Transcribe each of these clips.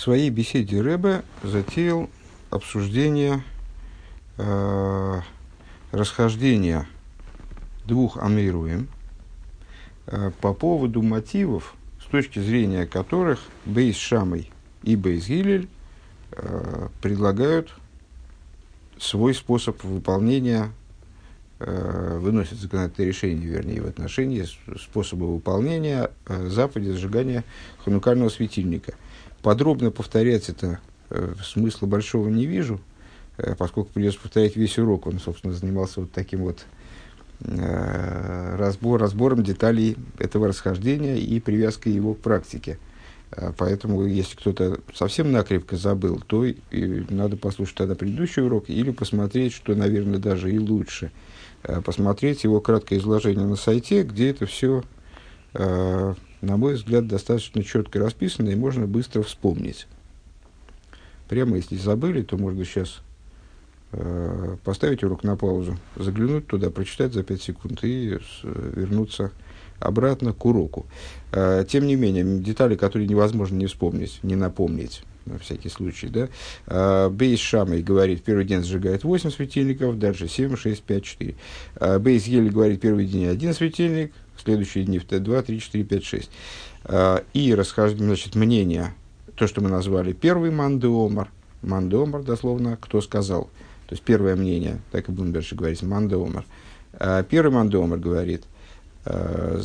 В своей беседе Рэбе затеял обсуждение э, расхождения двух амируем э, по поводу мотивов, с точки зрения которых Бейс Шамой и Бейс Гилель э, предлагают свой способ выполнения, э, выносят законодательное решение, вернее, в отношении способа выполнения э, заповеди зажигания ханукального светильника. Подробно повторять это э, смысла большого не вижу, э, поскольку придется повторять весь урок. Он, собственно, занимался вот таким вот э, разбор, разбором деталей этого расхождения и привязкой его к практике. Э, поэтому, если кто-то совсем накрепко забыл, то и надо послушать тогда предыдущий урок или посмотреть, что, наверное, даже и лучше, э, посмотреть его краткое изложение на сайте, где это все, э, на мой взгляд, достаточно четко расписано и можно быстро вспомнить. Прямо если забыли, то можно сейчас поставить урок на паузу, заглянуть туда, прочитать за 5 секунд и вернуться обратно к уроку. Э, тем не менее, детали, которые невозможно не вспомнить, не напомнить, на всякий случай, да. Э, Бейс Шамой говорит, первый день зажигает 8 светильников, дальше 7, 6, 5, 4. Бейс Ели говорит, первый день один светильник, следующие дни 2, 3, 4, 5, 6. И расхождение, значит, мнение, то, что мы назвали первый мандеомар, мандеомар, дословно, кто сказал. То есть первое мнение, так и будем дальше говорить, мандеомар. Э, первый мандеомар говорит – Э,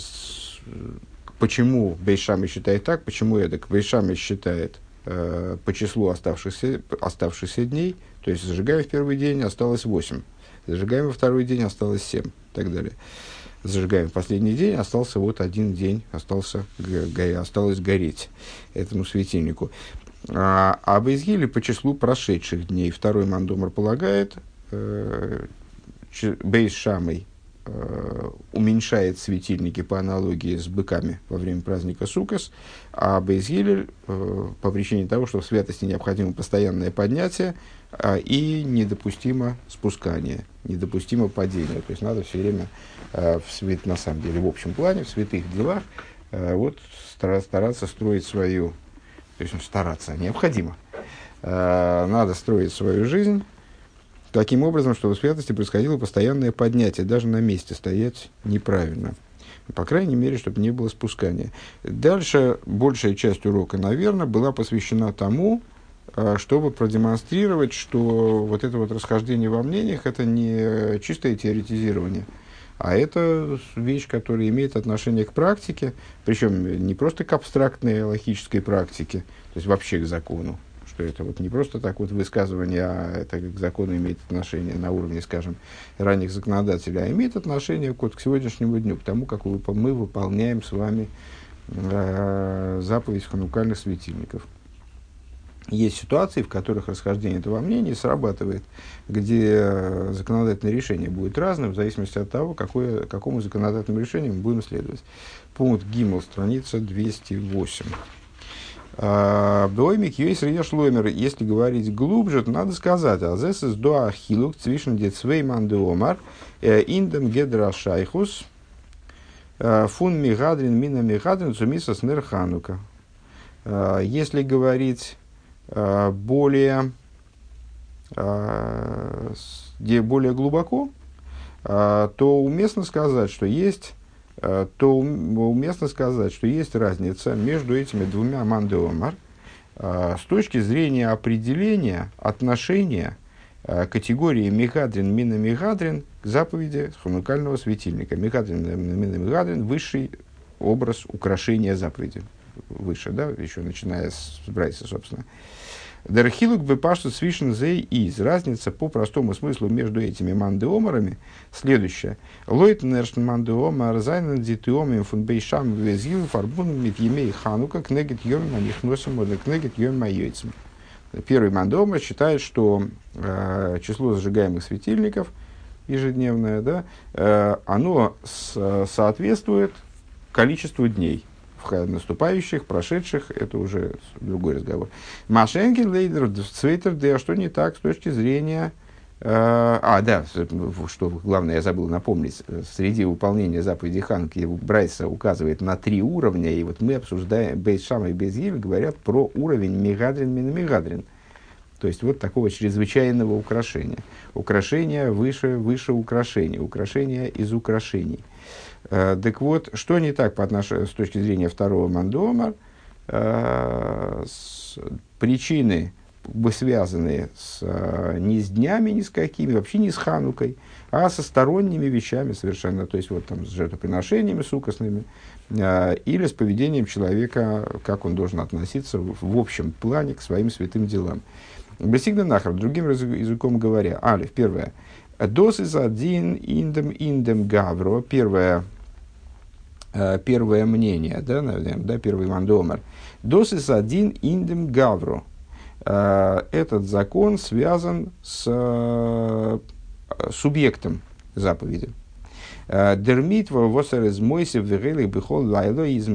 почему Бейшами считает так, почему Эдак? Бейшами считает э, по числу оставшихся, оставшихся дней, то есть зажигаем в первый день, осталось 8, зажигаем во второй день, осталось 7 и так далее. Зажигаем последний день, остался вот один день, остался, осталось гореть этому светильнику. А, а Бейзгиле по числу прошедших дней. Второй мандомар полагает, э, Бейс Шамой Э, уменьшает светильники по аналогии с быками во время праздника Сукас, а Бейзгилель э, по причине того, что в святости необходимо постоянное поднятие э, и недопустимо спускание, недопустимо падение. То есть надо все время в свет, на самом деле, в общем плане, в святых делах, э, вот стараться строить свою, то есть стараться, а необходимо. Э, надо строить свою жизнь таким образом, чтобы в святости происходило постоянное поднятие, даже на месте стоять неправильно. По крайней мере, чтобы не было спускания. Дальше большая часть урока, наверное, была посвящена тому, чтобы продемонстрировать, что вот это вот расхождение во мнениях – это не чистое теоретизирование, а это вещь, которая имеет отношение к практике, причем не просто к абстрактной логической практике, то есть вообще к закону, что это вот не просто так вот высказывание, а это к закону имеет отношение на уровне, скажем, ранних законодателей, а имеет отношение вот к сегодняшнему дню, к тому, как мы выполняем с вами э, заповедь ханукальных светильников. Есть ситуации, в которых расхождение этого мнения срабатывает, где законодательное решение будет разным, в зависимости от того, какое, какому законодательному решению мы будем следовать. Пункт ГИМЛ, страница 208. Доймик есть шломер. Если говорить глубже, то надо сказать, а здесь из дуа хилук цвишен децвейман деомар э, индем гедра шайхус э, фун мигадрин мина мигадрин цумиса снер ханука. Э, если говорить более, более глубоко, то уместно сказать, что есть Э, то уместно сказать, что есть разница между этими двумя мандеомар э, с точки зрения определения отношения э, категории Мегадрин, Мина Мегадрин к заповеди ханукального светильника. Мегадрин, Мина Мегадрин – высший образ украшения заповеди. Выше, да, еще начиная с Брайса, собственно. Дерхилук бы пашту свишен зей из. Разница по простому смыслу между этими мандеомарами следующая. Лойт нершн мандеомар зайнен дитиомим фун бейшам везил фарбун мит емей ханука кнегет йом на них носом или кнегет йом майойцем. Первый мандеомар считает, что э, число зажигаемых светильников ежедневное, да, э, оно с, соответствует количеству дней – наступающих, прошедших, это уже другой разговор. Машенкин, Лейдер, Цвейтер, да что не так с точки зрения Э, а, да, что главное, я забыл напомнить. Среди выполнения заповеди Ханки Брайса указывает на три уровня, и вот мы обсуждаем, Бейс Шама и Бейс говорят про уровень Мегадрин Минамегадрин. То есть вот такого чрезвычайного украшения. Украшение выше, выше украшения. Украшение из украшений. Э, так вот, что не так по отношению, с точки зрения второго мандомар, э, причины, связанные с, э, не с днями ни с какими, вообще не с ханукой, а со сторонними вещами совершенно, то есть вот там с жертвоприношениями сукосными, э, или с поведением человека, как он должен относиться в, общем плане к своим святым делам. Бесигна нахар, другим языком говоря, алиф, первое, дос из один индем индем гавро, первое, э, первое мнение, да, наверное, да, первый мандомер, дос из один индем гавро, Э, этот закон связан с э, субъектом заповеди. Дермитва восер из мойсев вегелих бихол лайло из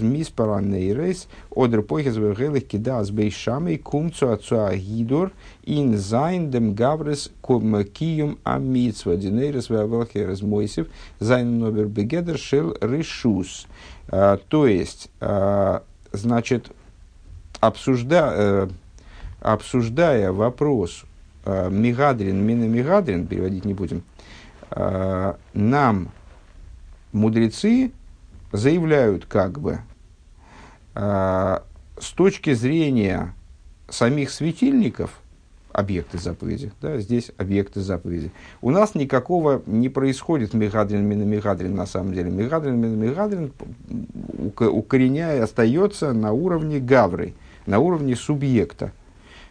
миспара нейрес одер пойхес вегелих кидас бейшамей кумцу отцу агидор ин зайн дем гаврес киюм амитсва динейрес вегелих из мойсев зайн номер бегедер шел решус. То есть, значит, обсужда, э, обсуждая вопрос э, Мигадрин, Мина Мигадрин, переводить не будем, нам мудрецы заявляют как бы э, с точки зрения самих светильников, объекты заповеди, да, здесь объекты заповеди. У нас никакого не происходит мегадрин мина мегадрин на самом деле. Мегадрин мина мегадрин укореняя остается на уровне гавры – на уровне субъекта,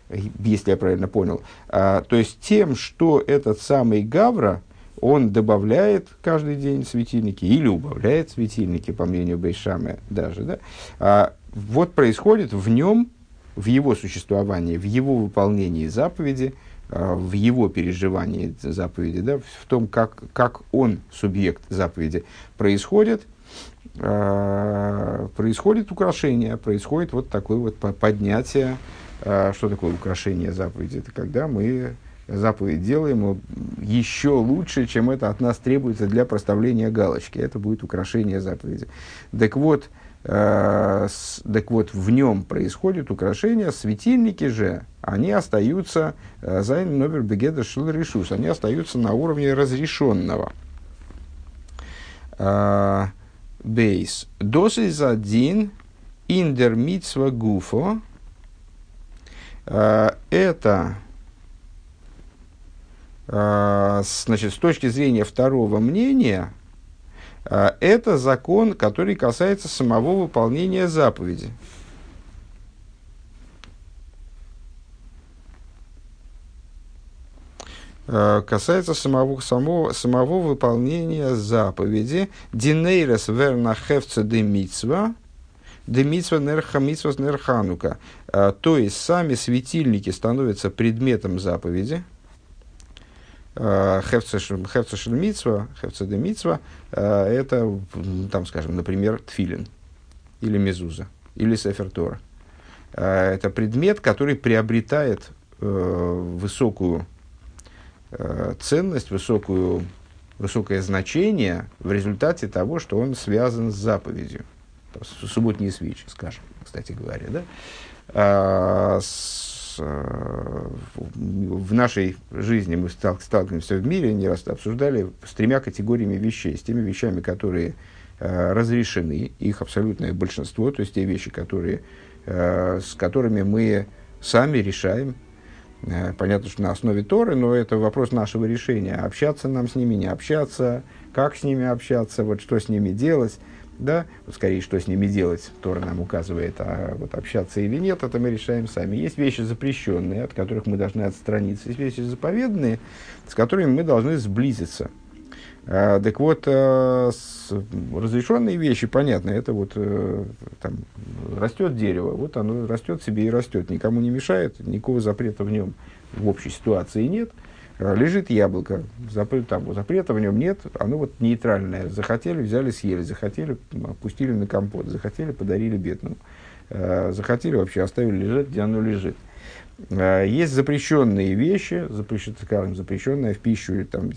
если я правильно понял. А, то есть тем, что этот самый Гавра, он добавляет каждый день светильники или убавляет светильники, по мнению Бейшамы даже. Да? А, вот происходит в нем, в его существовании, в его выполнении заповеди, а, в его переживании заповеди, да, в том, как, как он, субъект заповеди, происходит – Э, происходит украшение, происходит вот такое вот поднятие. Э, что такое украшение заповеди? Это когда мы заповедь делаем еще лучше, чем это от нас требуется для проставления галочки. Это будет украшение заповеди. Так вот, э, так вот в нем происходит украшение, светильники же, они остаются, э, זיינען נאר בגדר רשות, они остаются на уровне разрешенного. Э, ב. דאס איז אז אין דער гуфо. Э, это значит, с точки зрения второго мнения, э, это закон, который касается самого выполнения заповеди. Э, касается самого, самого, самого выполнения заповеди «Динейрес верна хевца де митсва», де митсва нерха митсва нерханука. То есть, сами светильники становятся предметом заповеди. Э, хевца шель митсва, хевца де митсва, это, там, скажем, например, тфилин или мезуза, или сефертора. Это предмет, который приобретает высокую Э, ценность, высокую, высокое значение в результате того, что он связан с заповедью. С субботние свечи, скажем, кстати говоря. Да? Э, в нашей жизни мы сталкиваемся в мире, не раз обсуждали с тремя категориями вещей. С теми вещами, которые э, разрешены, их абсолютное большинство, то есть те вещи, которые, с которыми мы сами решаем, Э, понятно, что на основе Торы, но это вопрос нашего решения. Общаться нам с ними, не общаться, как с ними общаться, вот что с ними делать. Да? Вот скорее, что с ними делать, Тора нам указывает, а вот общаться или нет, это мы решаем сами. Есть вещи запрещенные, от которых мы должны отстраниться. Есть вещи заповедные, с которыми мы должны сблизиться. А, так вот, а, с, разрешенные вещи, понятно, это вот э, там, растет дерево, вот оно растет себе и растет, никому не мешает, никакого запрета в нем в общей ситуации нет. А, лежит яблоко, запрет, там, запрета в нем нет, оно вот нейтральное. Захотели, взяли, съели, захотели, опустили на компот, захотели, подарили бедному. Захотели, вообще оставили лежать, где оно лежит. Э, есть запрещенные вещи, запрещен, скажем, запрещенная в пищу там,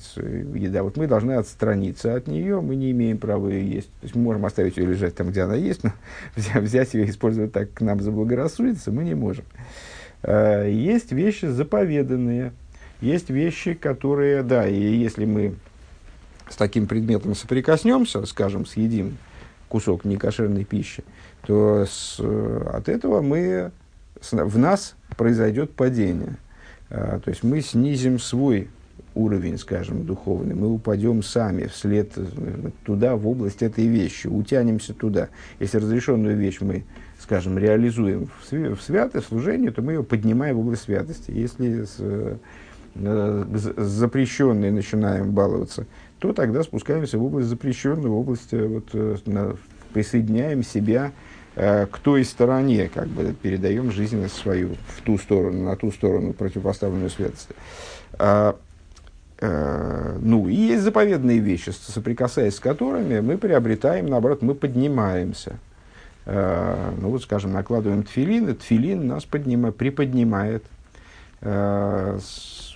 еда. Вот мы должны отстраниться от нее, мы не имеем права ее есть. То есть мы можем оставить ее лежать там, где она есть, но взять ее и использовать так, как нам заблагорассудится, мы не можем. Есть вещи заповеданные, есть вещи, которые, да, и если мы с таким предметом соприкоснемся, скажем, съедим кусок некошерной пищи, то с, э, от этого мы в нас произойдет падение. А, то есть мы снизим свой уровень, скажем, духовный, мы упадем сами вслед э, туда, в область этой вещи, утянемся туда. Если разрешенную вещь мы, скажем, реализуем в святое служение, то мы ее поднимаем в область святости. Если с, э, с запрещенной начинаем баловаться, то тогда спускаемся в область запрещенную, в область, э, вот, на, присоединяем себя Э, к той стороне, как бы передаем жизненность свою в ту сторону, на ту сторону, противопоставленную святости. А, э, ну, и есть заповедные вещи, соприкасаясь с которыми мы приобретаем, наоборот, мы поднимаемся. Э, ну, вот, скажем, накладываем тфилин, и тфилин нас поднима, приподнимает. Э,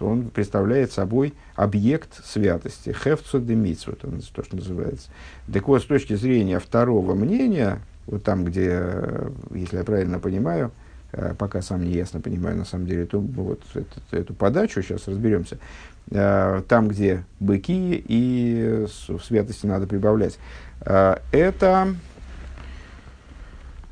он представляет собой объект святости. Хефцо вот он то, что называется. Так вот, с точки зрения второго мнения, вот там, где, э, если я правильно понимаю, э, пока сам не ясно понимаю, на самом деле, то вот эту, эту подачу, сейчас разберемся, там, где быки и святости надо прибавлять. Это,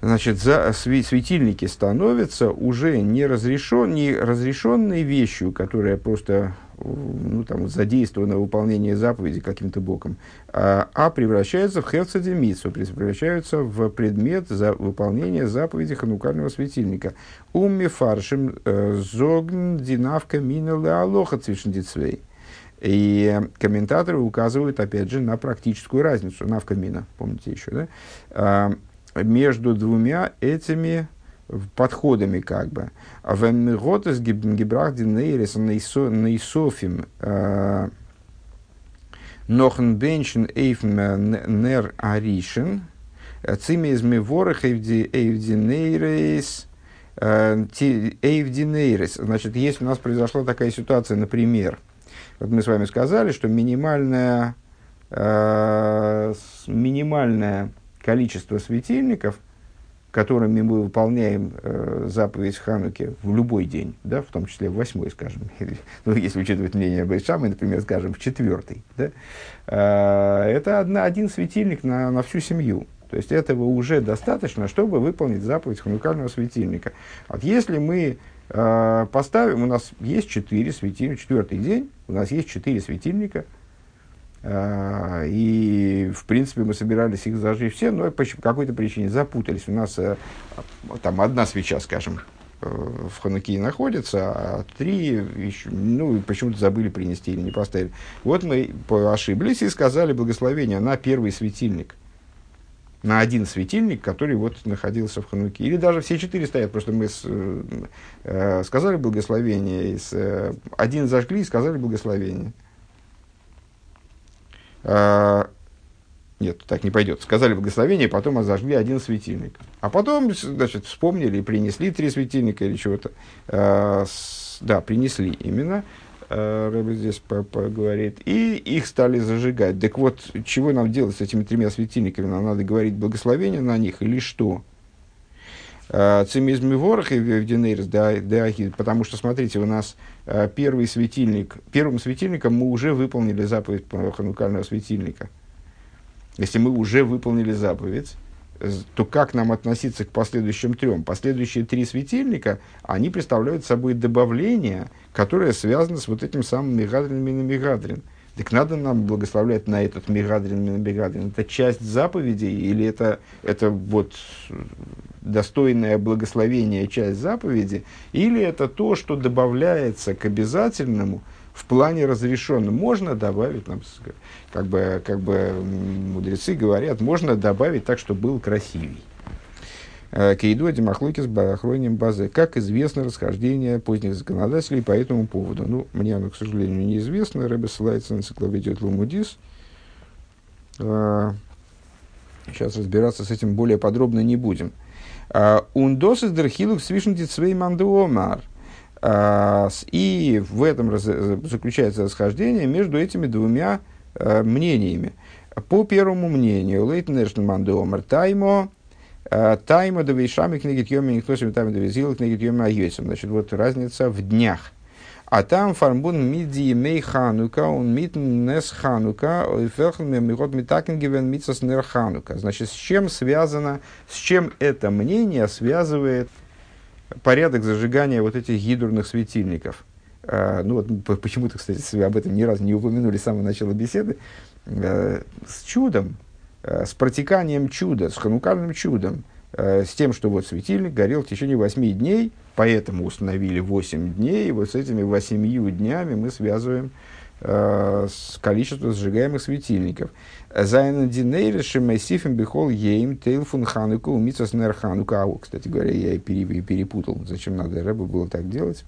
значит, за, светильники становятся уже не, разрешен, не разрешенной вещью, которая просто ну, там, задействовано выполнение заповеди каким-то боком, а, а превращаются в херцедемицу, превращаются в предмет за выполнения заповеди ханукального светильника. Умми фаршим э, зогн динавка минула алоха цвишндицвей. И комментаторы указывают, опять же, на практическую разницу, навкамина, помните еще, да? Между двумя этими подходами как бы. В Эммиготес Гибрахдин Нейрес Нейсофим э, Нохен Беншен Эйфм Нер Аришен Цимез Меворах Эйвдинейрес э, Эйвдинейрес. Значит, если у нас произошла такая ситуация, например, вот мы с вами сказали, что минимальное, э, минимальное количество светильников – которыми мы выполняем э, заповедь Хануки в любой день, да, в том числе в восьмой, скажем, ну, если учитывать мнение Байшамы, например, скажем, в четвертый, да, э, это одна, один светильник на, на всю семью. То есть этого уже достаточно, чтобы выполнить заповедь ханукального светильника. Вот если мы э, поставим, у нас есть четыре светильника, четвертый день, у нас есть четыре светильника – и, в принципе, мы собирались их зажечь все, но по какой-то причине запутались. У нас э, там одна свеча, скажем, э, в Ханукии находится, а три еще, ну, почему-то забыли принести или не поставили. Вот мы ошиблись и сказали благословение на первый светильник. На один светильник, который вот находился в Хануке. Или даже все четыре стоят, просто мы с, э, сказали благословение, с, э, один зажгли и сказали благословение. А, нет, так не пойдет. Сказали благословение, потом зажгли один светильник. А потом, значит, вспомнили и принесли три светильника или чего-то. А, да, принесли именно. А, Рэбе здесь поговорит. И их стали зажигать. Так вот, чего нам делать с этими тремя светильниками? Нам надо говорить благословение на них или что? Цимизм и ворох и в да, потому что, смотрите, у нас Э, первый светильник, первым светильником мы уже выполнили заповедь ханукального светильника. Если мы уже выполнили заповедь, то как нам относиться к последующим трем? Последующие три светильника, они представляют собой добавление, которое связано с вот этим самым Мегадрин Мегадрин. Так надо нам благословлять на этот Мегадрин Мегадрин. Это часть заповедей или это, это вот достойное благословение часть заповеди, или это то, что добавляется к обязательному в плане разрешенном. Можно добавить, нам, как, бы, как бы мудрецы говорят, можно добавить так, чтобы был красивей. Э, Кейду Димахлуки с Барахроним Базе. Как известно расхождение поздних законодателей по этому поводу. Ну, мне оно, к сожалению, неизвестно. Рэбе ссылается на энциклопедию Лумудис. Сейчас э, разбираться с этим более подробно не будем. Ундос из дерхилук свишнти цвей мандуомар. А, и в этом заключается расхождение между этими двумя э, мнениями. По первому мнению, Лейтен Эшнман Домер Таймо, э, Таймо да вейшами книги Тьоми, никто себе таймо да визил книги Тьоми Айосим. Значит, вот разница в днях. А там фармбун миди мей ханука, он митн нес ханука, фелхен мемигот митакен гивен митсас нер ханука. Значит, с чем связано, с чем это мнение связывает порядок зажигания вот этих гидурных светильников? А, ну вот почему-то, кстати, об этом ни разу не упомянули с самого начала беседы. А, с чудом, а, с протеканием чуда, с ханукальным чудом, с тем, что вот светильник горел в течение восьми дней, поэтому установили 8 дней, и вот с этими восемью днями мы связываем э, с количеством сжигаемых светильников. זיינען די נרות שמוסיפים בכל יום טייל פון חנוכה ומצות נר חנוכה. Кстати говоря, я и перепутал, зачем надо Рэбу было так делать.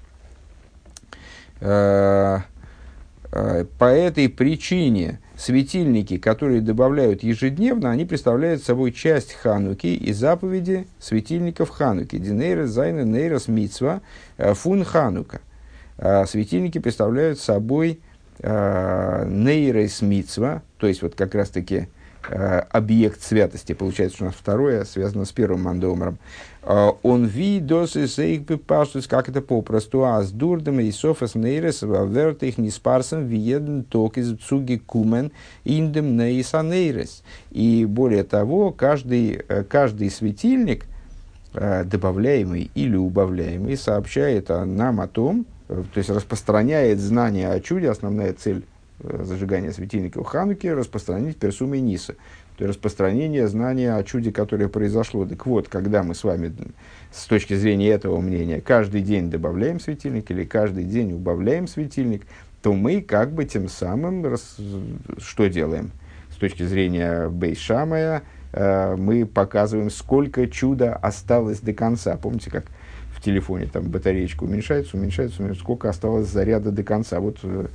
Э, э, по этой причине светильники, которые добавляют ежедневно, они представляют собой часть хануки и заповеди светильников хануки. די נרות זיינען נרות מצוה э, фун ханука. А светильники представляют собой нейрес мицва, то есть вот как раз-таки Э, объект святости, получается, что у нас второе связано с первым мандомером. Э, он видос и сейк паштус, как это попросту, а с дурдом и софас нейрес верт их не спарсом виеден ток из цуги кумен индем нейса нейрес. И более того, каждый, э, каждый светильник, добавляемый или убавляемый, сообщает нам о том, то есть распространяет знание о чуде, основная цель Э, зажигания светильника в Хануке распространить персумой Ниса. То есть распространение знания о чуде, которое произошло. Так вот, когда мы с вами с точки зрения этого мнения каждый день добавляем светильник или каждый день убавляем светильник, то мы как бы тем самым рас... что делаем? С точки зрения Бейшамая э, мы показываем, сколько чуда осталось до конца. Помните, как в телефоне там батареечка уменьшается, уменьшается, уменьшается, сколько осталось заряда до конца. Вот э,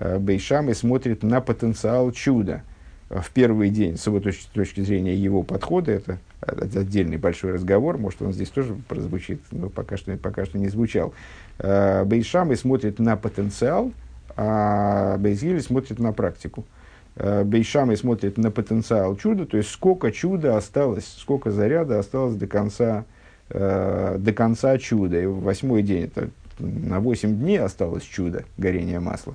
Э, Бейшам и смотрит на потенциал чуда. В первый день, с его точки, точки зрения его подхода, это отдельный большой разговор, может, он здесь тоже прозвучит, но пока что, пока что не звучал. Э, Бейшам и смотрит на потенциал, а Бейзгили смотрит на практику. Э, Бейшам и смотрит на потенциал чуда, то есть сколько чуда осталось, сколько заряда осталось до конца, до конца чуда. И восьмой день, это на 8 дней осталось чудо горения масла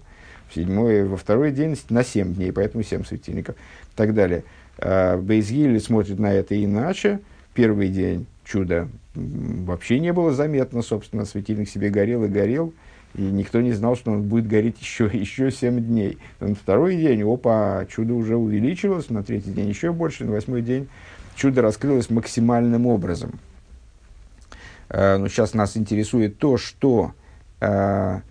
седьмой, во второй день на семь дней, поэтому семь светильников и так далее. А Бейзгиль смотрит на это иначе. Первый день чуда вообще не было заметно, собственно, светильник себе горел и горел, и никто не знал, что он будет гореть еще, еще 7 дней. На второй день, опа, чудо уже увеличилось, на третий день еще больше, на восьмой день чудо раскрылось максимальным образом. А, но сейчас нас интересует то, что а,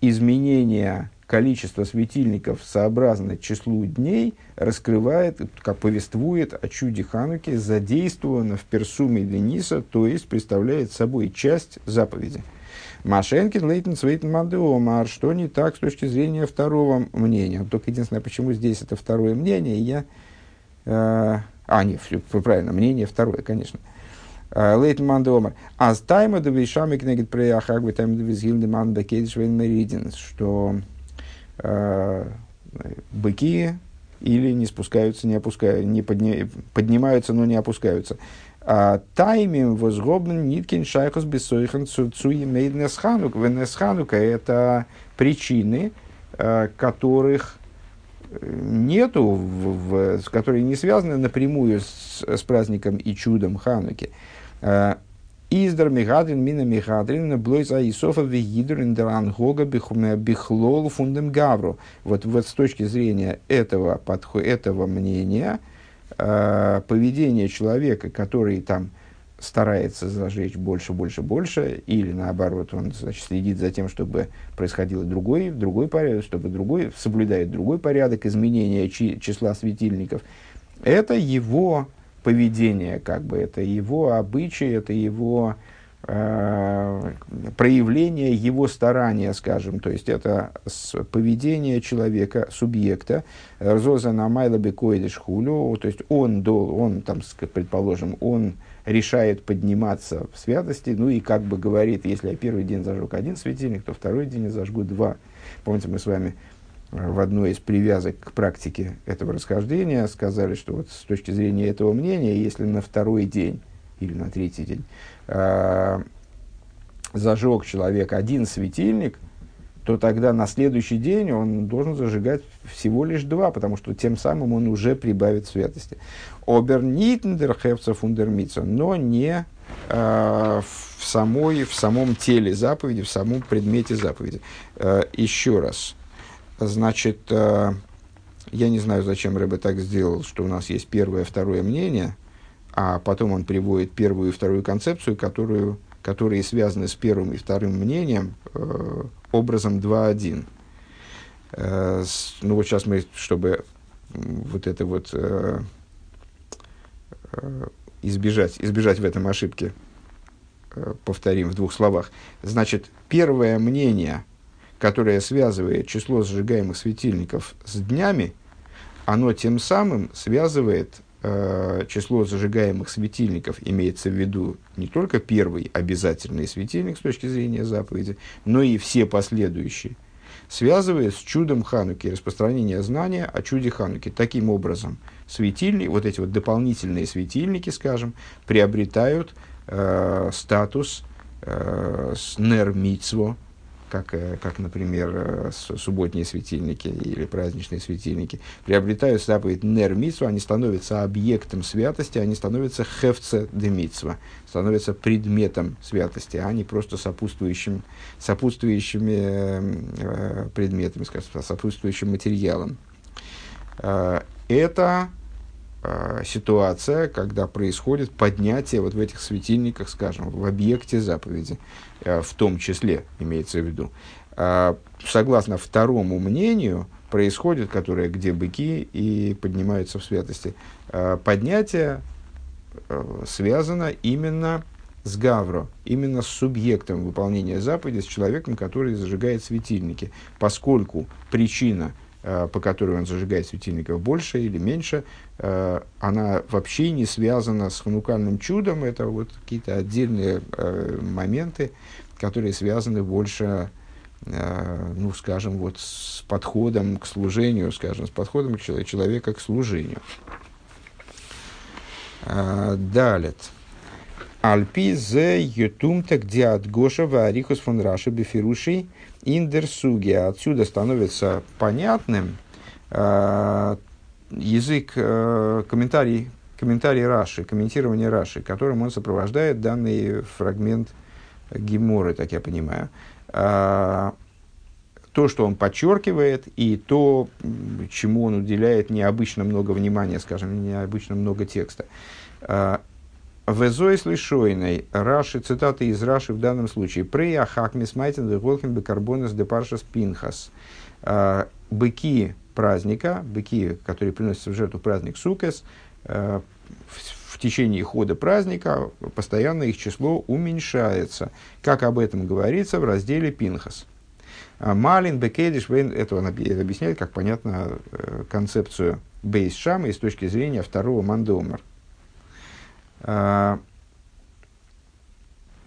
изменения количество светильников сообразно числу дней раскрывает, как повествует о чуде Хануки, задействовано в персуме Дениса, то есть представляет собой часть заповеди. Машенкин, Лейтен, Свейтен, Мандеомар. Что не так с точки зрения второго мнения? Только единственное, почему здесь это второе мнение, я... Э, а, нет, правильно, мнение второе, конечно. Э, Лейтен Мандеомар. А с тайма до вишами кнегит преяхагвы тайма до визгилдеман бекедиш меридин. Что э, быки или не спускаются, не опускаются, не подни, поднимаются, но не опускаются. А таймим возгобн ниткин шайхус бессойхан цуи мейднесханук. Венесханука – это причины, э, которых нету, в, в, которые не связаны напрямую с, с праздником и чудом Хануки. Издер Мигадрин, Мина Мигадрин, Блойза Исофа Вегидрин, Деран Гога, Бихлол, Фундем Гавру. Вот, вот с точки зрения этого, подход, этого мнения, э, поведение человека, который там старается зажечь больше, больше, больше, или наоборот, он значит, следит за тем, чтобы происходило другой, другой порядок, чтобы другой, соблюдает другой порядок изменения числа светильников, это его поведение, как бы это его обычаи, это его э, проявление его старания, скажем, то есть это поведение человека, субъекта, Рзоза на Майла Бекоидиш Хулю, то есть он, он там, предположим, он решает подниматься в святости, ну и как бы говорит, если я первый день зажег один светильник, то второй день я зажгу два. Помните, мы с вами в одной из привязок к практике этого расхождения сказали, что вот с точки зрения этого мнения, если на второй день или на третий день э, зажег человек один светильник, то тогда на следующий день он должен зажигать всего лишь два, потому что тем самым он уже прибавит святости. Обернитендер хевца но не э, в, самой, в самом теле заповеди, в самом предмете заповеди. Э, еще раз. Значит, э, я не знаю, зачем Рэбе так сделал, что у нас есть первое, второе мнение, а потом он приводит первую и вторую концепцию, которую, которые связаны с первым и вторым мнением, э, образом 2.1. Э, ну вот сейчас мы, чтобы вот это вот э, э, избежать, избежать в этом ошибки, повторим в двух словах. Значит, первое мнение, которое связывает число зажигаемых светильников с днями, оно тем самым связывает э, число зажигаемых светильников, имеется в виду не только первый обязательный светильник с точки зрения заповеди, но и все последующие, связывая с чудом Хануки, распространение знания о чуде Хануки. Таким образом, светильники, вот эти вот дополнительные светильники, скажем, приобретают э, статус э, нер-митцво, как, э, как, например, э, субботние светильники или праздничные светильники, приобретают заповедь нер митсва, они становятся объектом святости, они становятся хевце де становятся предметом святости, а не просто сопутствующим, сопутствующими э, предметами, скажем, сопутствующим материалом. Это ситуация, когда происходит поднятие вот в этих светильниках, скажем, в объекте заповеди. Э, в том числе, имеется в виду. А, согласно второму мнению, происходит, которое где быки и поднимаются в святости, поднятие э, связано именно с Гавро, именно с субъектом выполнения заповеди, с человеком, который зажигает светильники, поскольку причина, э, по которой он зажигает светильников больше или меньше, она вообще не связана с ханукальным чудом, это вот какие-то отдельные моменты, которые связаны больше, э, ну, скажем, вот с подходом к служению, скажем, с подходом человека к служению. Э, далее. Альпи зе ютумта где от Гоша варихус фон Раши бифируши индерсуги. Отсюда становится понятным э, язык, э, комментарий, комментарий Раши, комментирование Раши, которым он сопровождает данный фрагмент – Гиморы, так я понимаю, а, то, что он подчеркивает, и то, чему он уделяет необычно много внимания, скажем, необычно много текста. А, Везой слышойной, Раши, цитаты из Раши в данном случае. Прея хакмис майтен веголхен бекарбонес де паршас пинхас. А, быки праздника, быки, которые приносятся в жертву праздник Сукес, в течение хода праздника постоянно их число уменьшается, как об этом говорится в разделе Пинхас. А Малин Бекедиш Вейн, это он объясняет, как понятно, э, концепцию Бейс Шама с точки зрения второго Мандомар. А,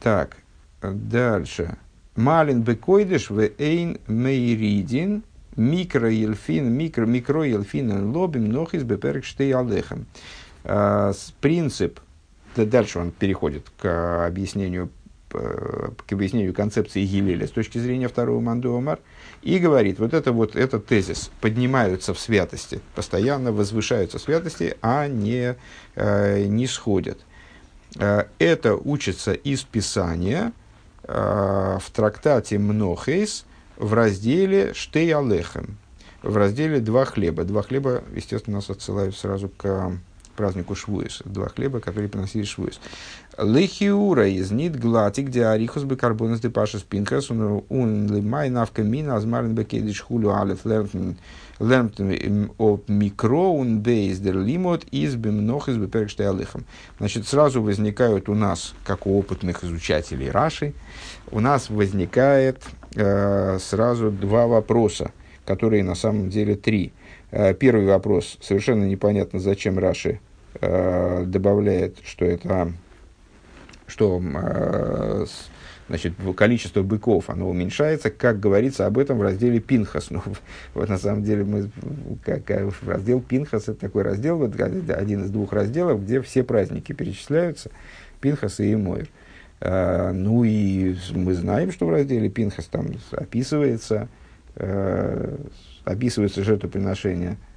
так, дальше. Малин Бекойдиш Вейн Мейридин Микроелфин, микро, микроелфин лобим нохис беперк штей алехем. Э, принцип, дальше он переходит к объяснению, э, к объяснению концепции Гилеля с точки зрения второго Мандуамар, и говорит, вот это вот этот тезис, поднимаются в святости, постоянно возвышаются в святости, а не, э, не сходят. Это учится из Писания в трактате Мнохейс в разделе Штей Алехем, в разделе «Два хлеба». Два хлеба, естественно, нас отсылают сразу к празднику Швуис, два хлеба, которые приносили Швуис. Лехиура из нит глати, где арихус бы карбонас де пашас пинхас, он лимай навка мина азмарин бекедиш хулю алеф лернтен лернтен об микро он бейс дер лимот из бемнох из беперкште алихам. Значит, сразу возникают у нас, как у опытных изучателей Раши, у нас возникает э, сразу два вопроса, которые на самом деле три. Э, первый вопрос. Совершенно непонятно, зачем Раши Э, добавляет, что это что э, значит, количество быков, оно уменьшается, как говорится об этом в разделе Пинхас. Ну, вот на самом деле мы, как, раздел Пинхас, это такой раздел, вот, один из двух разделов, где все праздники перечисляются, Пинхас и Имойр. А, ну и мы знаем, что в разделе Пинхас там описывается, а, описывается жертвоприношение –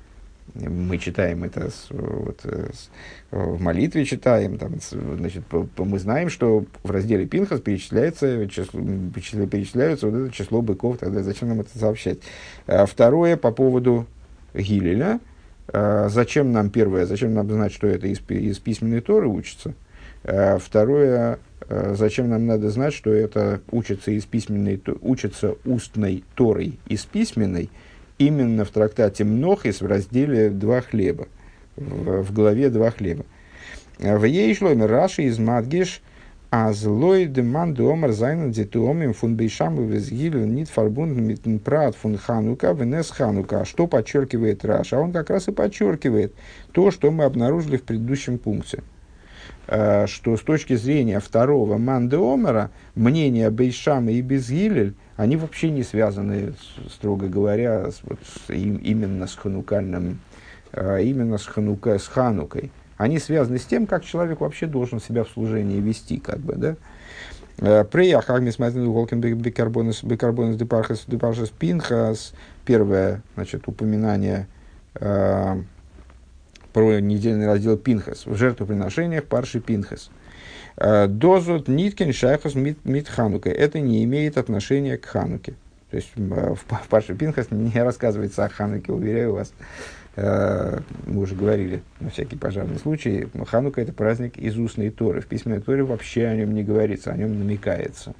мы читаем это с, вот, с, в молитве читаем, там, с, значит, по, по, мы знаем, что в разделе Пинхас перечисляется, число, перечисляются вот это число быков, тогда зачем нам это сообщать? А второе, по поводу Гилеля, а, зачем нам, первое, зачем нам знать, что это из, из письменной Торы учится? А, второе, а, зачем нам надо знать, что это учится из письменной, учится устной Торой из письменной, именно в трактате Мнохис в разделе «Два хлеба», в, в главе «Два хлеба». В ей шлойме Раши из Мадгиш, а злой деман домар зайнен детуомим фун бейшам и визгилю нит фарбунд митн прат фун ханука венес ханука. Что подчеркивает Раша? Он как раз и подчеркивает то, что мы обнаружили в предыдущем пункте что с точки зрения второго Манде Омера, мнения Бейшама и Безгилель, они вообще не связаны, строго говоря, с, вот, с, им, именно с ханукальным, э, именно с, ханука, с ханукой. Они связаны с тем, как человек вообще должен себя в служении вести, как бы, да. Э, Прея Хагмис Майтен Волкен Бикарбонес Бикарбонес Депархас Депархас Пинхас. Первое, значит, упоминание э, про недельный раздел Пинхас. В жертвоприношениях Парши Пинхас. Э, Дозут ниткин шайхус мит ханука. Это не имеет отношения к хануке. То есть э, в Паше Пинхас не рассказывается о хануке, уверяю вас. Э, мы уже говорили на всякий пожарный случай. Ханука это праздник из устной Торы. В письменной Торе вообще о нем не говорится, о нем намекается.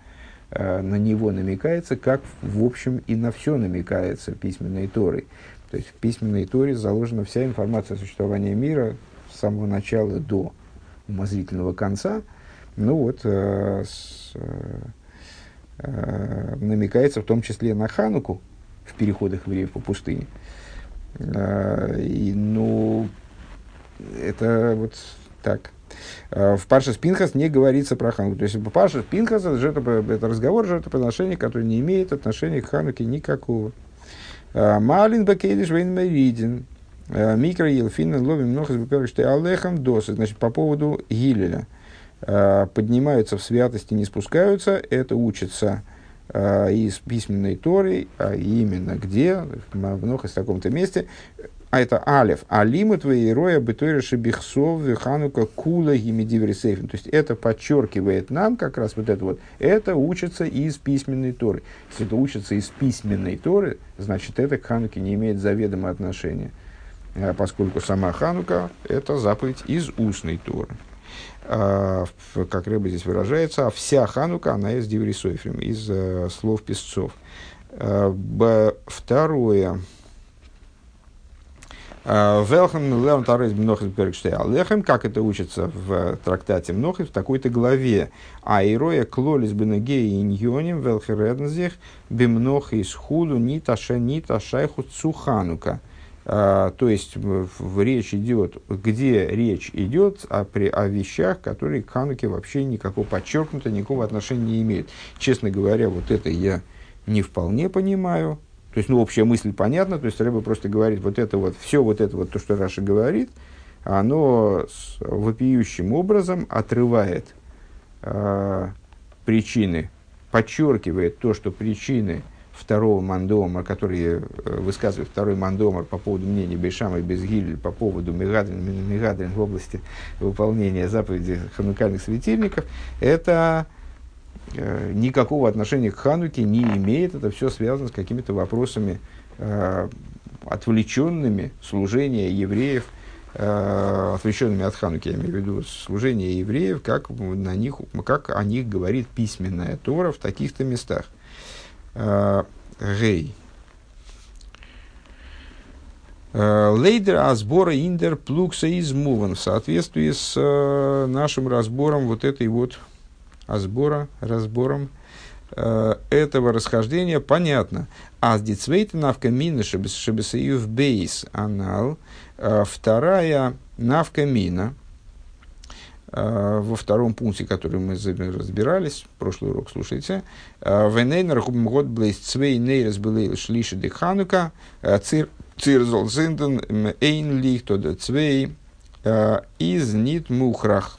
На него намекается, как в общем и на все намекается письменной Торой. То есть в письменной Торе заложена вся информация о существовании мира с самого начала до умозрительного конца – ну вот, э, с, э, э, намекается в том числе на Хануку в переходах евреев по пустыне. Э, и, ну, это вот так. Э, в Парше Пинхас не говорится про Хануку. То есть Парша Пинхас это, это разговор жертвоприношения, который не имеет отношения к Хануке никакого. Э, Малин Бакелиш Вейн Меридин. Микро Елфин ловим много что Алехам Дос. Значит, по поводу Гилеля. Э, поднимаются в святости, не спускаются, это учится э, из письменной Торы, а именно где, в много в таком-то месте, а это Алев. Алима твои роя бытойраши бихсов ханука кула гимедиврисейфин. То есть это подчеркивает нам как раз вот это вот. Это учится из письменной Торы. Если это учится из письменной Торы, значит это к хануке не имеет заведомого отношения. Э, поскольку сама ханука это заповедь из устной Торы. А, как рыба здесь выражается, а вся ханука, она из Диврисойфрим, из э, слов песцов. Б, второе. Велхам Леон Тарес Мнохис Алехем, как это учится в трактате Мнохис, в такой-то главе. А ироя клолис бенегеи иньоним велхереднзих бемнохис худу ниташа ниташа цуханука. А, то есть в речь идет, где речь идет о, при, о вещах, которые к Хануке вообще никакого подчеркнуто, никакого отношения не имеют. Честно говоря, вот это я не вполне понимаю. То есть, ну, общая мысль понятна, то есть, Рэба просто говорит, вот это вот, все вот это вот, то, что Раша говорит, оно с вопиющим образом отрывает э, причины, подчеркивает то, что причины второго мандомара, который э, высказывает второй мандомар по поводу мнения Бейшама и Безгиль по поводу Мегадрин, Мегадрин в области выполнения заповеди ханукальных светильников, это никакого отношения к Хануке не имеет. Это все связано с какими-то вопросами э, отвлеченными служения евреев, э, отвлеченными от Хануки, я имею в виду служение евреев, как, на них, как о них говорит письменная Тора в таких-то местах. Э, гей. Э, лейдер Асбора Индер Плукса из Муван в соответствии с э, нашим разбором вот этой вот Асбора, разбором этого расхождения понятно. А с дицвейта навка мина шебесеюв бейс анал. Вторая навка мина, во втором пункте, который мы разбирались, прошлый урок слушайте. Венейнер год блейс цвей нейрес были шлиши де ханука, цир зол зинден эйн лих тода цвей из нит мухрах.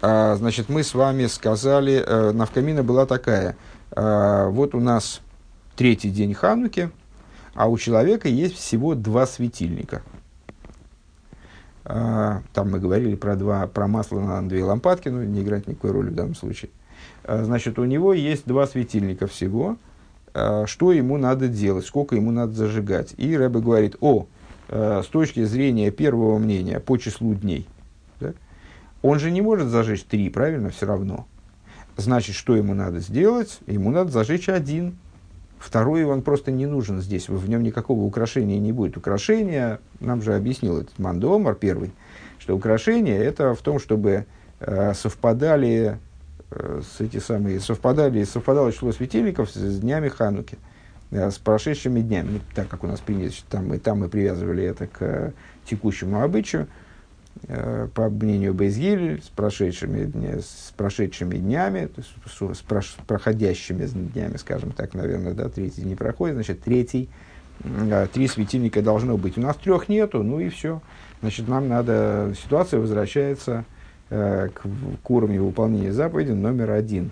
Значит, мы с вами сказали, навкамина была такая. Вот у нас третий день Хануки, а у человека есть всего два светильника – а, там мы говорили про, два, про масло на две лампадки, но не играет никакой роли в данном случае. А, значит, у него есть два светильника всего. А, что ему надо делать, сколько ему надо зажигать. И Рэбе говорит, о, с точки зрения первого мнения по числу дней, он же не может зажечь три, правильно, все равно. Значит, что ему надо сделать? Ему надо зажечь один. Второй он просто не нужен здесь, в нем никакого украшения не будет. Украшение, нам же объяснил этот Мандомар первый, что украшение это в том, чтобы э, совпадали э, с эти самые, совпадали, совпадало число светильников с днями Хануки, э, с прошедшими днями. Ну, так как у нас принято, там мы, там мы привязывали это к э, текущему обычаю, по мнению Бейзгиль, с прошедшими, с прошедшими днями, то есть с, проходящими днями, скажем так, наверное, да, третий не проходит, значит, третий, э, три светильника должно быть. У нас трех нету, ну и все. Значит, нам надо, ситуация возвращается э, к, к уровню выполнения заповеди номер один,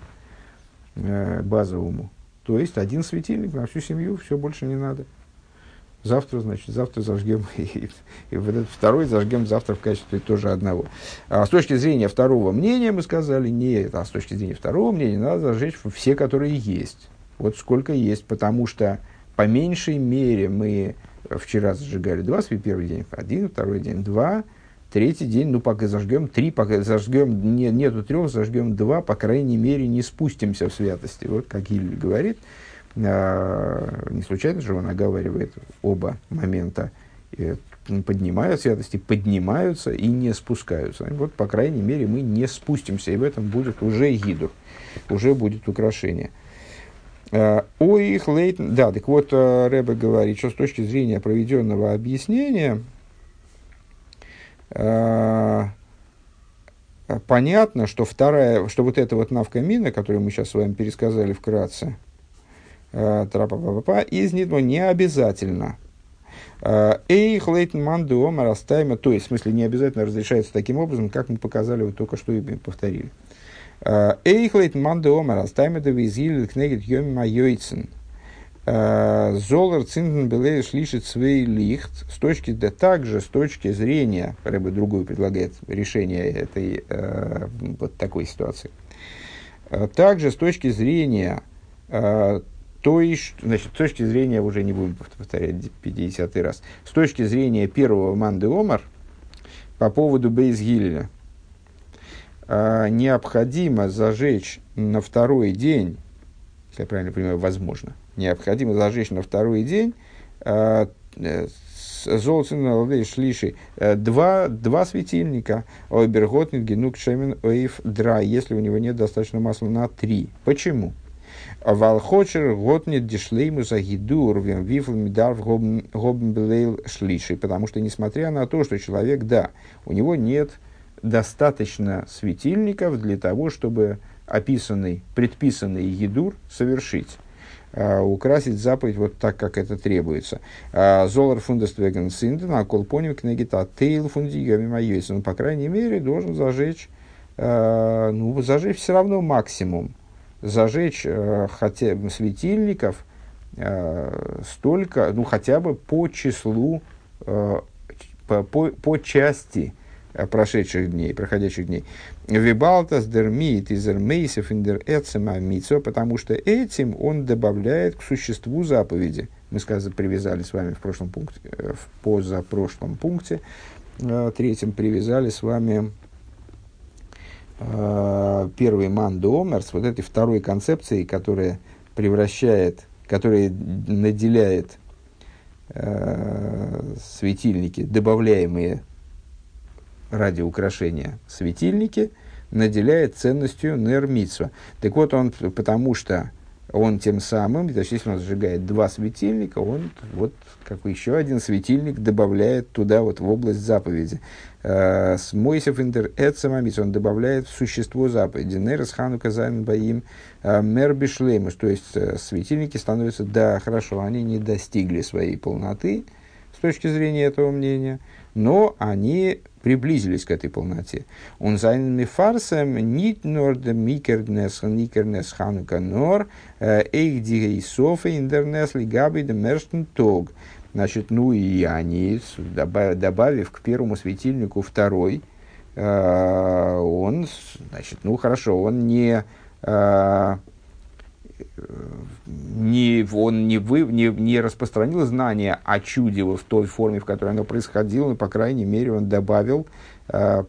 э, базовому. То есть, один светильник на всю семью, все больше не надо. Завтра, значит, завтра зажгем, и, и вот этот второй зажгем завтра в качестве тоже одного. А с точки зрения второго мнения, мы сказали, нет, а с точки зрения второго мнения надо зажечь все, которые есть. Вот сколько есть, потому что по меньшей мере мы вчера зажигали два, первый день один, второй день два, третий день, ну, пока зажгем три, пока зажгем, не, нету трех, зажгем два, по крайней мере, не спустимся в святости. Вот как Иль говорит, не случайно же он оговаривает оба момента. Поднимают святости, поднимаются и не спускаются. Вот, по крайней мере, мы не спустимся, и в этом будет уже гидур, уже будет украшение. А, ой, их лейт... Да, так вот, а, Рэбе говорит, что с точки зрения проведенного объяснения, понятно, что вторая, что вот эта вот навкамина, которую мы сейчас с вами пересказали вкратце, трапа из него не обязательно. Э, Эй, хлейтен манду омар то есть, в смысле, не обязательно разрешается таким образом, как мы показали вот только что и повторили. Э, Эй, хлейтен манду омар астайма да визиль кнегет йоми майойцен. Золар цинден белея шлишит свей лихт. С точки, да также с точки зрения, Рэбе другую предлагает решение этой вот такой ситуации. Также с точки зрения то есть, значит, с точки зрения, уже не будем повторять 50 раз, с точки зрения первого Манды Омар, по поводу Бейзгилля, э, необходимо зажечь на второй день, если я правильно понимаю, возможно, необходимо зажечь на второй день э, Золотцина Шлиши два, два светильника, Ойберготнит, Генук, Шемен, Оив, Дра, если у него нет достаточно масла на три. Почему? Валхочер готнет дишлейму загидур вифл мидарв гобнбелейл шлиши. Потому что, несмотря на то, что человек, да, у него нет достаточно светильников для того, чтобы описанный, предписанный едур совершить. Uh, украсить заповедь вот так, как это требуется. Золар фундествеген синден, а колпоним кнегита тейл фундигами майойся. Ну, по крайней мере, должен зажечь, uh, ну, зажечь все равно максимум зажечь э, хотя светильников э, столько, ну хотя бы по числу, э, по, по, части э, прошедших дней, проходящих дней. Вибалтас дермит из эрмейсов индер эцема потому что этим он добавляет к существу заповеди. Мы сказали, привязали с вами в прошлом пункте, э, в позапрошлом пункте, э, третьем привязали с вами Э, первый Мандо Омерс, вот этой второй концепцией, которая превращает, которая наделяет э, светильники, добавляемые ради украшения светильники, наделяет ценностью нермитсва. Так вот, он, потому что он тем самым, то есть если он зажигает два светильника, он вот как еще один светильник добавляет туда, вот в область заповеди. Э, ס'איז מוסיף אין דער עצם המצוה, он добавляет в существо заповеди. נרות חנוכה זיינען ביי אים э, מער בשלימות, то есть э, светильники становятся, да, хорошо, они не достигли своей полноты с точки зрения этого мнения, но они приблизились к этой полноте. און זיינען מפרסם ניט נאר דעם עיקר נס עיקר נס חנוכה נאר эйх дигей софа индернес лигаби де мерштен тог. Значит, ну и они, добавив к первому светильнику второй, он, значит, ну хорошо, он не не, он не, вы, не, не распространил знания о чуде в той форме, в которой оно происходило, но, по крайней мере, он добавил, э,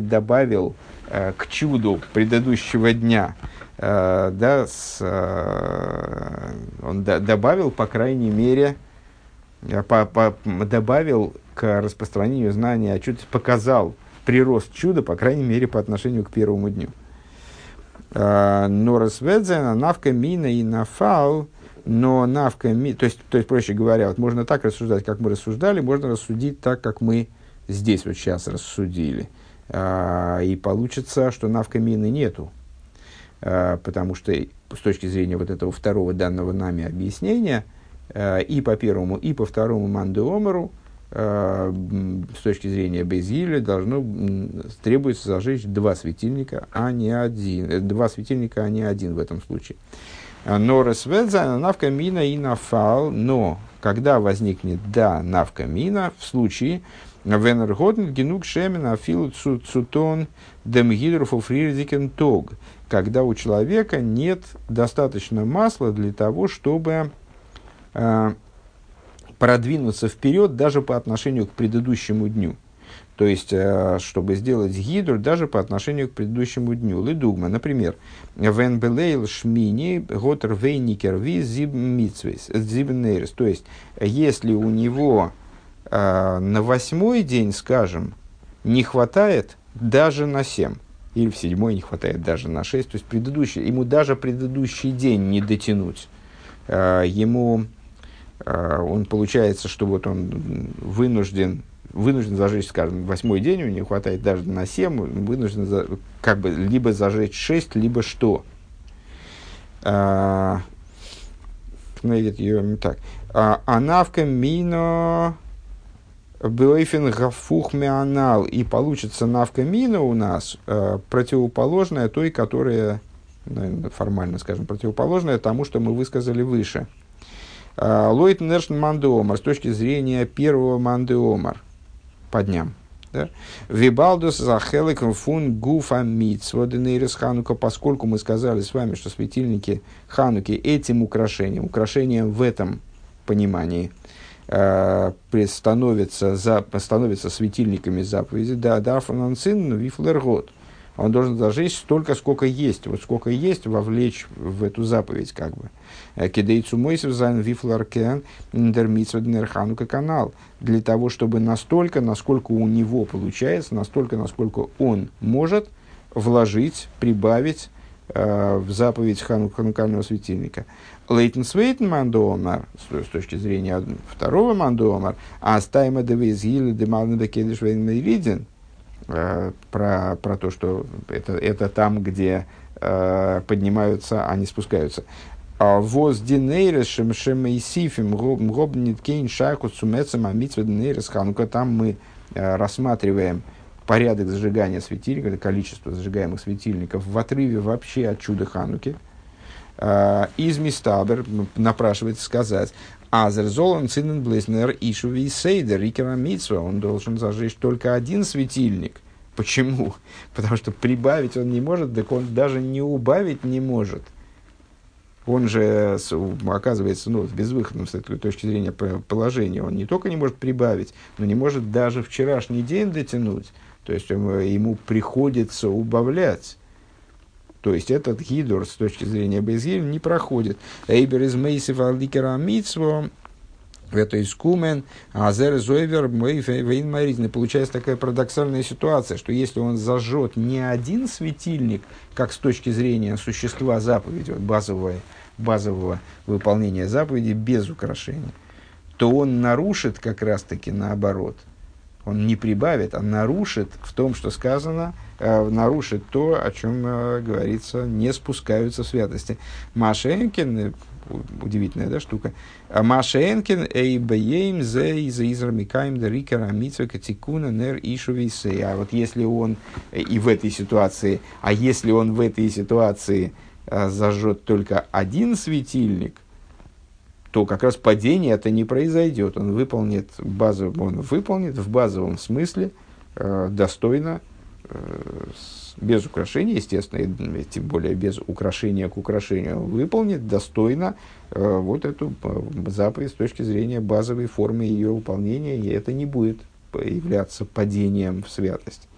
добавил э, к чуду предыдущего дня, э, да, с, э, он до, добавил, по крайней мере, по, по, добавил к распространению знания о чуде, показал прирост чуда, по крайней мере, по отношению к первому дню. Э, но разведзена навка мина и нафал, но навка ми, то есть, то есть, проще говоря, вот можно так рассуждать, как мы рассуждали, можно рассудить так, как мы здесь вот сейчас рассудили. А, и получится, что навка мины нету. А, потому что с точки зрения вот этого второго данного нами объяснения, и по первому, и по второму мандеомеру, Э, с точки зрения Безиля должно требуется зажечь два светильника, а не один. Э, два светильника, а не один в этом случае. Э, но Ресведза навка мина и нафал, но когда возникнет да навка мина, в случае Венерготн генук шемена фил цутон демгидрофу фрирдикен тог, когда у человека нет достаточно масла для того, чтобы продвинуться вперед даже по отношению к предыдущему дню. То есть, э, чтобы сделать гидр даже по отношению к предыдущему дню. לדוגמא, например, «ווען בליל שמיני האט ער ווייניקער ווי זיבן נרות». То есть, если у него э, на восьмой день, скажем, не хватает даже на семь, или в седьмой не хватает даже на шесть, то есть предыдущий, ему даже предыдущий день не дотянуть, э, ему он получается, что вот он вынужден, вынужден зажечь, скажем, восьмой день, у него хватает даже на семь, вынужден за, как бы либо зажечь шесть, либо что. А, так. А, Анавка мино Бейфен гафух мианал. И получится навка мина у нас э, противоположная той, которая, наверное, формально скажем, противоположная тому, что мы высказали выше – Лойт Нершн Мандеомар с точки зрения первого Мандеомар по дням. Да? Вибалдус захелек фун гуфа митсва ханука, поскольку мы сказали с вами, что светильники хануки этим украшением, украшением в этом понимании, э, становятся, за, становятся светильниками заповеди, да, да, фанансин вифлергот. Он должен зажечь столько, сколько есть. Вот сколько есть, вовлечь в эту заповедь, как бы. Э, Кидейцу Мойсев зайн вифларкен интермитсведнерханука канал. Для того, чтобы настолько, насколько у него получается, настолько, насколько он может вложить, прибавить э, в заповедь ханукального светильника. Лейтен Свейтен Мандомар, с точки зрения второго Мандомар, а стайма девизгилы демалны бекедиш вейн э, про, про то, что это, это там, где э, поднимаются, а не спускаются. А воз динейрес шемейсифим гобнит кейн шайку цумецем амитсва динейрес ханука. Там мы э, рассматриваем порядок зажигания светильника, количество зажигаемых светильников в отрыве вообще от чуда Хануки. Э, из Мистабер напрашивается сказать, Азер Золан Цинен Блейснер Ишуви Сейдер Рикера Митсва, он должен зажечь только один светильник. Почему? Потому что прибавить он не может, так он даже не убавить не может – он же оказывается ну, в с этой точки зрения положении. Он не только не может прибавить, но не может даже вчерашний день дотянуть. То есть ему приходится убавлять. То есть этот гидор с точки зрения Безгиль не проходит. Эйбер из Мейсиф Алдикера Митсво, это искумен, а зер зойвер вейн маризны. Получается такая парадоксальная ситуация, что если он зажжет не один светильник, как с точки зрения существа заповеди, вот базовое, базового выполнения заповеди без украшения, то он нарушит как раз-таки наоборот. Он не прибавит, а нарушит в том, что сказано, нарушит то, о чем э, говорится, не спускаются святости. Машенкин, удивительная да, штука. А Машенкин эй бейм зе из израмикаем да рикера митсва катикуна нер ишувисы. А вот если он и в этой ситуации, а если он в этой ситуации зажжет только один светильник, то как раз падение это не произойдет. Он выполнит, базов, он выполнит в базовом смысле э, достойно, э, без украшения, естественно, и тем более без украшения к украшению, выполнит достойно э, вот эту э, заповедь с точки зрения базовой формы ее выполнения, и это не будет являться падением в святость.